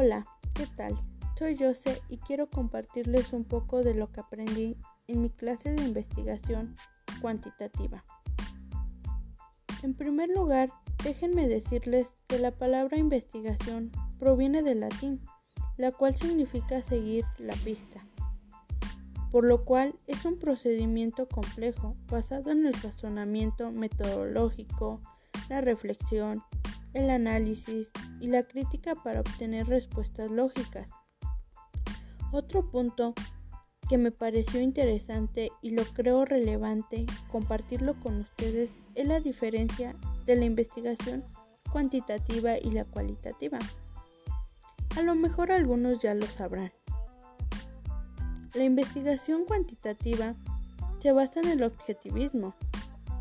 Hola, ¿qué tal? Soy Jose y quiero compartirles un poco de lo que aprendí en mi clase de investigación cuantitativa. En primer lugar, déjenme decirles que la palabra investigación proviene del latín, la cual significa seguir la pista, por lo cual es un procedimiento complejo basado en el razonamiento metodológico, la reflexión, el análisis y la crítica para obtener respuestas lógicas. Otro punto que me pareció interesante y lo creo relevante compartirlo con ustedes es la diferencia de la investigación cuantitativa y la cualitativa. A lo mejor algunos ya lo sabrán. La investigación cuantitativa se basa en el objetivismo,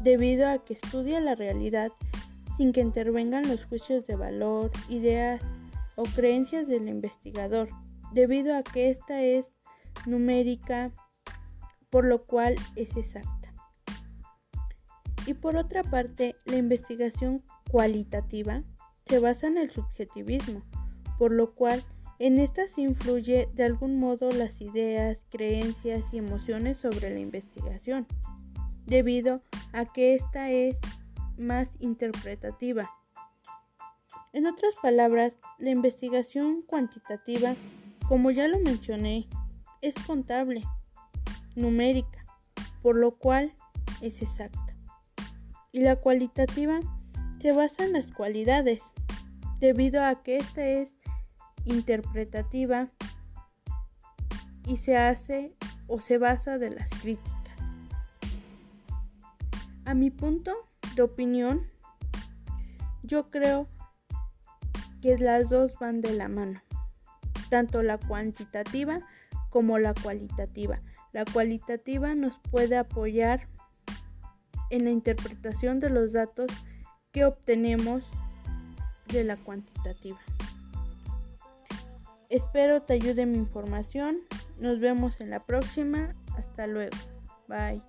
debido a que estudia la realidad sin que intervengan los juicios de valor, ideas o creencias del investigador, debido a que esta es numérica, por lo cual es exacta. Y por otra parte, la investigación cualitativa se basa en el subjetivismo, por lo cual en esta se influye de algún modo las ideas, creencias y emociones sobre la investigación, debido a que esta es más interpretativa. En otras palabras, la investigación cuantitativa, como ya lo mencioné, es contable, numérica, por lo cual es exacta. Y la cualitativa se basa en las cualidades, debido a que esta es interpretativa y se hace o se basa de las críticas. A mi punto de opinión, yo creo que las dos van de la mano, tanto la cuantitativa como la cualitativa. La cualitativa nos puede apoyar en la interpretación de los datos que obtenemos de la cuantitativa. Espero te ayude mi información. Nos vemos en la próxima. Hasta luego. Bye.